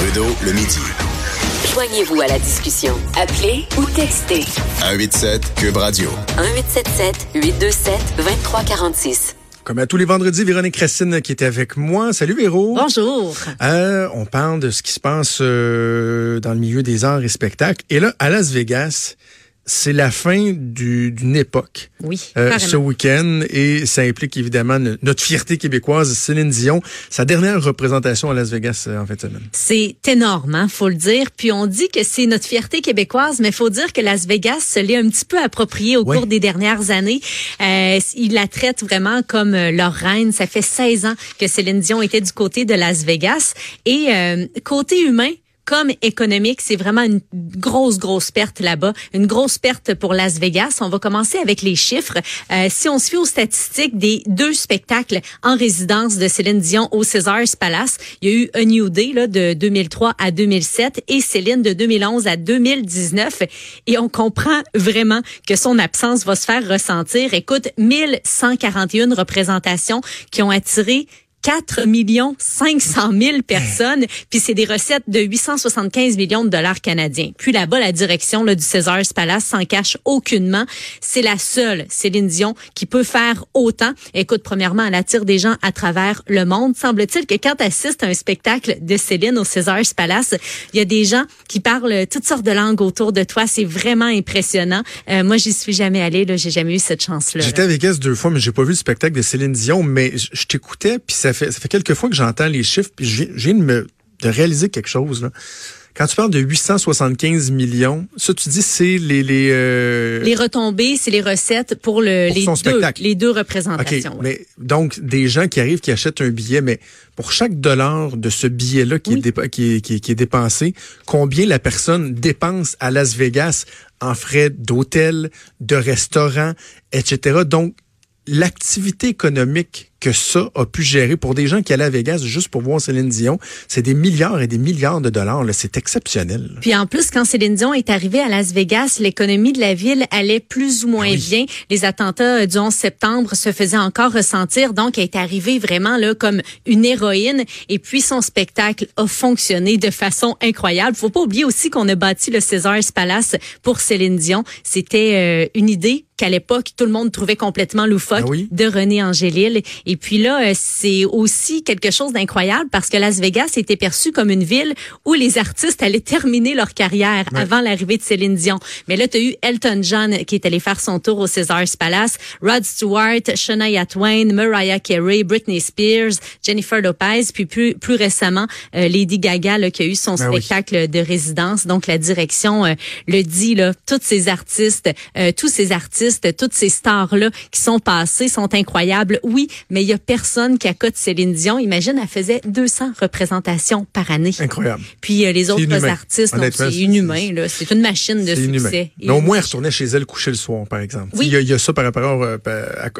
Trudeau, le midi. Joignez-vous à la discussion. Appelez ou textez 187 Cube Radio. 1877 827 2346. Comme à tous les vendredis, Véronique Racine qui était avec moi. Salut Véro. Bonjour. Euh, on parle de ce qui se passe euh, dans le milieu des arts et spectacles. Et là, à Las Vegas, c'est la fin du- d'une époque. Oui, euh, ce week-end et ça implique évidemment no- notre fierté québécoise, Céline Dion, sa dernière représentation à Las Vegas euh, en fin de semaine. C'est énorme, hein, faut le dire. Puis on dit que c'est notre fierté québécoise, mais faut dire que Las Vegas se l'est un petit peu approprié au Ouais. cours des dernières années. Euh, ils la traitent vraiment comme euh, leur reine. Ça fait 16 ans que Céline Dion était du côté de Las Vegas. Et euh, côté humain, comme économique, c'est vraiment une grosse, grosse perte là-bas, une grosse perte pour Las Vegas. On va commencer avec les chiffres. Euh, si on se fie aux statistiques des deux spectacles en résidence de Céline Dion au Caesars Palace, il y a eu A New Day là, de 2003 à 2007 et Céline de 2011 à 2019. Et on comprend vraiment que son absence va se faire ressentir. Écoute, 1141 représentations qui ont attiré 4 millions 500 000 personnes, puis c'est des recettes de 875 millions de dollars canadiens. Puis là-bas, la direction là, du Caesars Palace s'en cache aucunement. C'est la seule Céline Dion qui peut faire autant. Écoute, premièrement, elle attire des gens à travers le monde. Semble-t-il que quand tu assistes à un spectacle de Céline au Caesars Palace, il y a des gens qui parlent toutes sortes de langues autour de toi. C'est vraiment impressionnant. Euh, moi, j'y suis jamais allée. Là, j'ai jamais eu cette chance-là. là. J'étais à Vegas deux fois, mais j'ai pas vu le spectacle de Céline Dion, mais je t'écoutais, puis ça fait, ça fait quelques fois que j'entends les chiffres, puis je viens- de me de réaliser quelque chose. Là. Quand tu parles de 875 millions, ça tu dis c'est les les, euh, Les retombées, c'est les recettes pour, le, Pour les, son deux, spectacle. les deux représentations. ouais. mais donc des gens qui arrivent qui achètent un billet, mais pour chaque dollar de ce billet-là qui, Oui. est dépa- qui, est, qui est- qui est dépensé, combien la personne dépense à Las Vegas en frais d'hôtel, de restaurant, etc. Donc l'activité économique que ça a pu gérer pour des gens qui allaient à Vegas juste pour voir Céline Dion, c'est des milliards et des milliards de dollars. là. C'est exceptionnel. Puis en plus, quand Céline Dion est arrivée à Las Vegas, l'économie de la ville allait plus ou moins Ah oui. bien. Les attentats euh, du 11 septembre se faisaient encore ressentir. Donc, elle est arrivée vraiment là comme une héroïne. Et puis, son spectacle a fonctionné de façon incroyable. Faut pas oublier aussi qu'on a bâti le Caesars Palace pour Céline Dion. C'était euh, une idée qu'à l'époque, tout le monde trouvait complètement loufoque Ah oui? de René Angélil. Et puis là, euh, c'est aussi quelque chose d'incroyable parce que Las Vegas était perçu comme une ville où les artistes allaient terminer leur carrière Ouais. avant l'arrivée de Céline Dion. Mais là, tu as eu Elton John qui est allé faire son tour au Caesars Palace, Rod Stewart, Shania Twain, Mariah Carey, Britney Spears, Jennifer Lopez, puis plus, plus récemment, euh, Lady Gaga là, qui a eu son Ben oui. spectacle de résidence. Donc, la direction euh, le dit, là, tous ces artistes, euh, tous ces artistes, toutes ces stars-là qui sont passés sont incroyables. Oui, mais il y a personne qui accote Céline Dion. Imagine, elle faisait 200 représentations par année. Incroyable. Puis euh, les autres inhumain. artistes, c'est inhumain. C'est une machine de succès. Mais au moins, elle retournait chez elle coucher le soir, par exemple. Oui. Il y, a, il y a ça par rapport euh,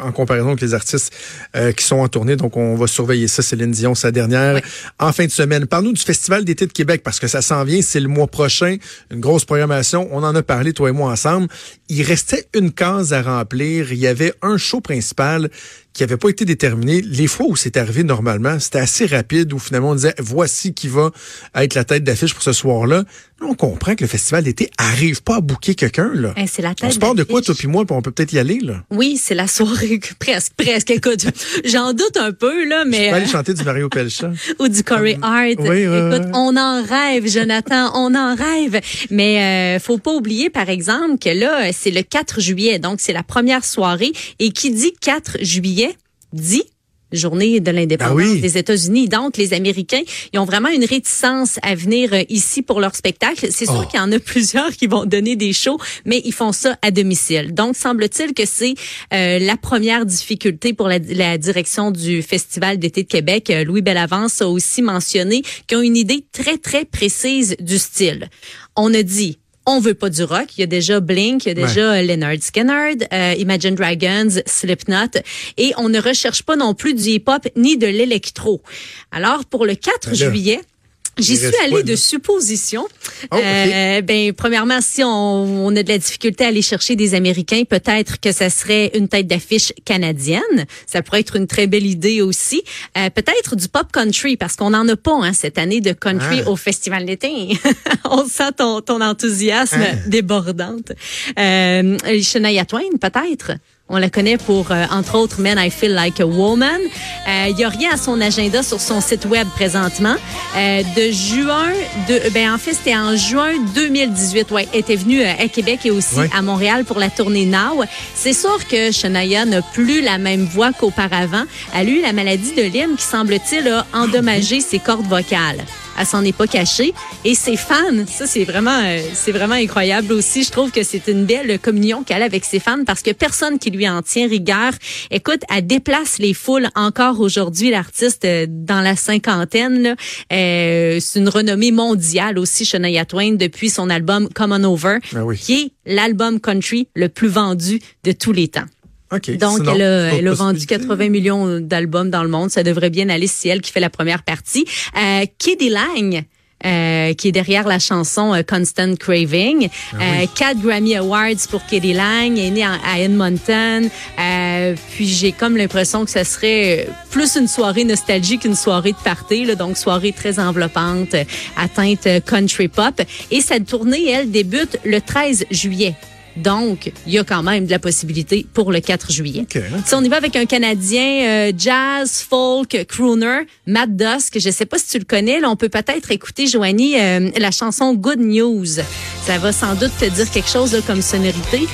en comparaison avec les artistes euh, qui sont en tournée. Donc, on va surveiller ça. Céline Dion, sa dernière Oui. en fin de semaine. Parle-nous du Festival d'été de Québec parce que ça s'en vient. C'est le mois prochain. Une grosse programmation. On en a parlé, toi et moi, ensemble. Il restait une case à remplir. Il y avait un show principal qui n'avait pas été déterminé. Les fois où c'est arrivé normalement, c'était assez rapide où finalement on disait voici qui va être la tête d'affiche pour ce soir-là. Là, on comprend que le festival d'été arrive pas à bouquer quelqu'un là. Hein, c'est la On tête se parle de quoi, toi puis moi, puis on peut peut-être y aller, là? Oui, c'est la soirée, presque, presque. Écoute, j'en doute un peu, là, Je mais... peux aller euh, chanter du Mario Pelcha. ou du Corey Hart. Oui, oui, Écoute, on en rêve, Jonathan, on en rêve. Mais euh, faut pas oublier, par exemple, que là, c'est le 4 juillet, donc c'est la première soirée. Et qui dit 4 juillet, dit journée de l'indépendance Ben oui. des États-Unis. Donc, les Américains, ils ont vraiment une réticence à venir euh, ici pour leur spectacle. C'est sûr Oh. qu'il y en a plusieurs qui vont donner des shows, mais ils font ça à domicile. Donc, semble-t-il que c'est euh, la première difficulté pour la, la direction du Festival d'été de Québec. Euh, Louis Bellavance a aussi mentionné qu'ils ont une idée très, très précise du style. On a dit on veut pas du rock. Il y a déjà Blink, il y a déjà Leonard Skinner, euh, Imagine Dragons, Slipknot, et on ne recherche pas non plus du hip-hop ni de l'électro. Alors pour le 4 Ben juillet. J'y suis allée de là? suppositions. Oh, ok. Euh, ben, premièrement, si on, on a de la difficulté à aller chercher des Américains, peut-être que ça serait une tête d'affiche canadienne. Ça pourrait être une très belle idée aussi. Euh, peut-être du pop country, parce qu'on n'en a pas hein, cette année de country Ah. au Festival d'été. on sent ton, ton enthousiasme Ah. débordante. Euh, Shania Twain, peut-être? On la connaît pour, euh, entre autres, Men I Feel Like a Woman. Euh, Il y a rien à son agenda sur son site web présentement. Euh, de juin, de, ben en fait, c'était en juin 2018. Ouais, elle était venue euh, à Québec et aussi Ouais. à Montréal pour la tournée Now. C'est sûr que Shania n'a plus la même voix qu'auparavant. Elle a eu la maladie de Lyme qui, semble-t-il, a endommagé ses cordes vocales. Elle s'en est pas cachée. Et ses fans, ça c'est vraiment, euh, c'est vraiment incroyable aussi. Je trouve que c'est une belle communion qu'elle a avec ses fans parce que personne qui lui en tient rigueur. Écoute, elle déplace les foules encore aujourd'hui. L'artiste euh, dans la cinquantaine, là, euh, c'est une renommée mondiale aussi, Shania Twain, depuis son album Come On Over, Ah oui. qui est l'album country le plus vendu de tous les temps. OK. Donc, Sinon, elle a, elle a vendu possibilité? 80 millions d'albums dans le monde. Ça devrait bien aller si c'est elle qui fait la première partie. Euh, Kiddy Lang. euh, qui est derrière la chanson euh, Constant Craving. Euh, quatre Grammy Awards pour Kiddy Lang, elle est née en- à Edmonton. Euh, puis j'ai comme l'impression que ça serait plus une soirée nostalgie qu'une soirée de party, là, donc soirée très enveloppante, atteinte euh, country pop. Et cette tournée, elle, débute le 13 juillet. Donc, il y a quand même de la possibilité pour le 4 juillet. OK. Si on y va avec un Canadien euh, jazz, folk, crooner, Matt Dusk, je sais pas si tu le connais, là, on peut peut-être écouter, Joanie, euh, la chanson Good News. Ça va sans doute te dire quelque chose là, comme sonorité.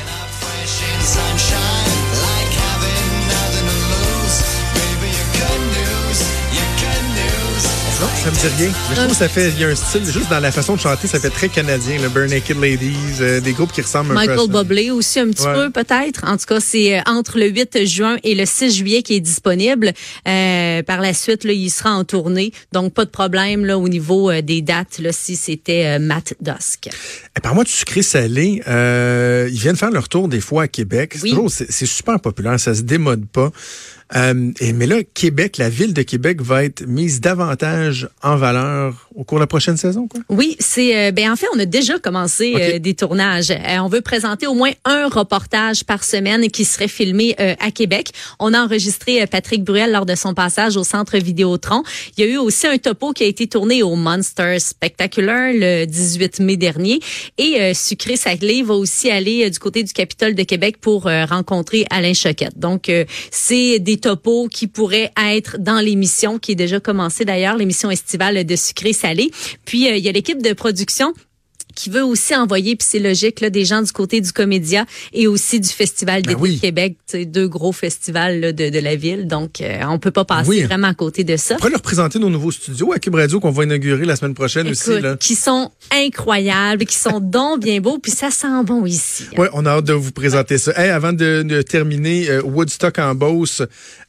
Ça me dit rien. Mais je trouve que ça fait, il y a un style, juste dans la façon de chanter, ça fait très canadien, le Bare Naked Ladies, euh, des groupes qui ressemblent un peu à Michael. Bublé aussi un petit Ouais. peu peut-être. En tout cas, c'est euh, entre le 8 juin et le 6 juillet qui est disponible. Euh, par la suite, là, il sera en tournée, donc pas de problème là au niveau des dates là si c'était Matt Dusk. Et par moi, du sucré salé, ils viennent faire leur tour des fois à Québec. Oui. c'est super populaire, ça se démode pas. Euh, et, mais là, Québec, la ville de Québec va être mise davantage en valeur au cours de la prochaine saison, quoi? Oui, c'est euh, ben en fait on a déjà commencé euh, des tournages. On veut présenter au moins un reportage par semaine qui serait filmé à Québec. On a enregistré Patrick Bruel lors de son passage au centre Vidéotron. Il y a eu aussi un topo qui a été tourné au Monster Spectacular le 18 mai dernier et Sucré Salé va aussi aller du côté du Capitole de Québec pour rencontrer Alain Choquette. Donc c'est des topos qui pourraient être dans l'émission qui est déjà commencée d'ailleurs l'émission estivale de Sucré Salé. Puis euh, il y a l'équipe de production qui veut aussi envoyer, puis c'est logique, là, des gens du côté du Comédia et aussi du Festival Ben d'été oui. de Québec, deux gros festivals là, de, de la ville. Donc, euh, on peut pas passer Oui. vraiment à côté de ça. On pourrait leur présenter nos nouveaux studios à Cube Radio qu'on va inaugurer la semaine prochaine aussi. Là. qui sont incroyables, qui sont donc bien beaux, puis ça sent bon ici. hein. Ouais, on a hâte de vous présenter ça. Hey, avant de, de terminer, euh, Woodstock en Beauce,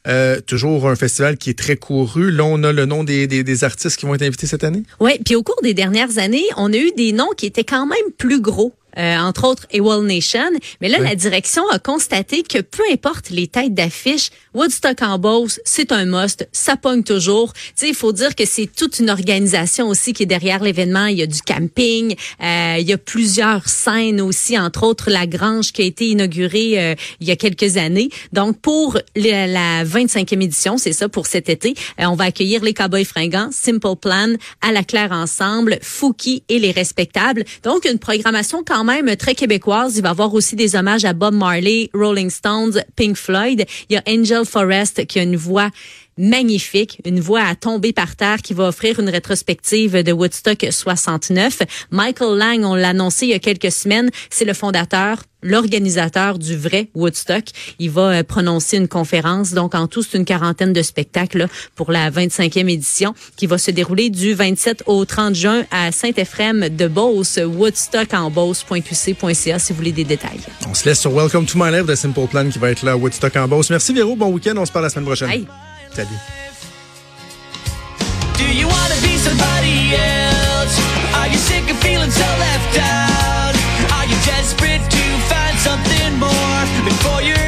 euh, toujours un festival qui est très couru. Là, on a le nom des, des, des artistes qui vont être invités cette année. Oui, puis au cours des dernières années, on a eu des noms qui étaient quand même plus gros. euh, entre autres AWOL Nation. Mais là, Oui. la direction a constaté que peu importe les têtes d'affiche, Woodstock en Beauce, c'est un must, ça pogne toujours. Il faut dire que c'est toute une organisation aussi qui est derrière l'événement. Il y a du camping, euh, il y a plusieurs scènes aussi, entre autres la Grange qui a été inaugurée euh, il y a quelques années. Donc, pour la, la 25e édition, c'est ça pour cet été, euh, on va accueillir les Cowboys fringants, Simple Plan, À la Claire Ensemble, Fouki et les Respectables. Donc, une programmation quand même très québécoise. Il va y avoir aussi des hommages à Bob Marley, Rolling Stones, Pink Floyd. Il y a Angel Forrest qui a une voix magnifique, une voix à tomber par terre qui va offrir une rétrospective de Woodstock 69. Michael Lang, on l'a annoncé il y a quelques semaines, c'est le fondateur, l'organisateur du vrai Woodstock. Il va euh, prononcer une conférence. Donc, en tout, c'est une quarantaine de spectacles pour la 25e édition qui va se dérouler du 27 au 30 juin à Saint-Ephrem de Beauce, Woodstock en Beauce.qc.ca si vous voulez des détails. On se laisse sur Welcome to My Life de Simple Plan qui va être là à Woodstock en Beauce. Merci Véro, bon week-end. On se parle la semaine prochaine. Bye. Salut. Do you want to be somebody else? Are you sick of feeling so left out? Are you desperate to find something more before you're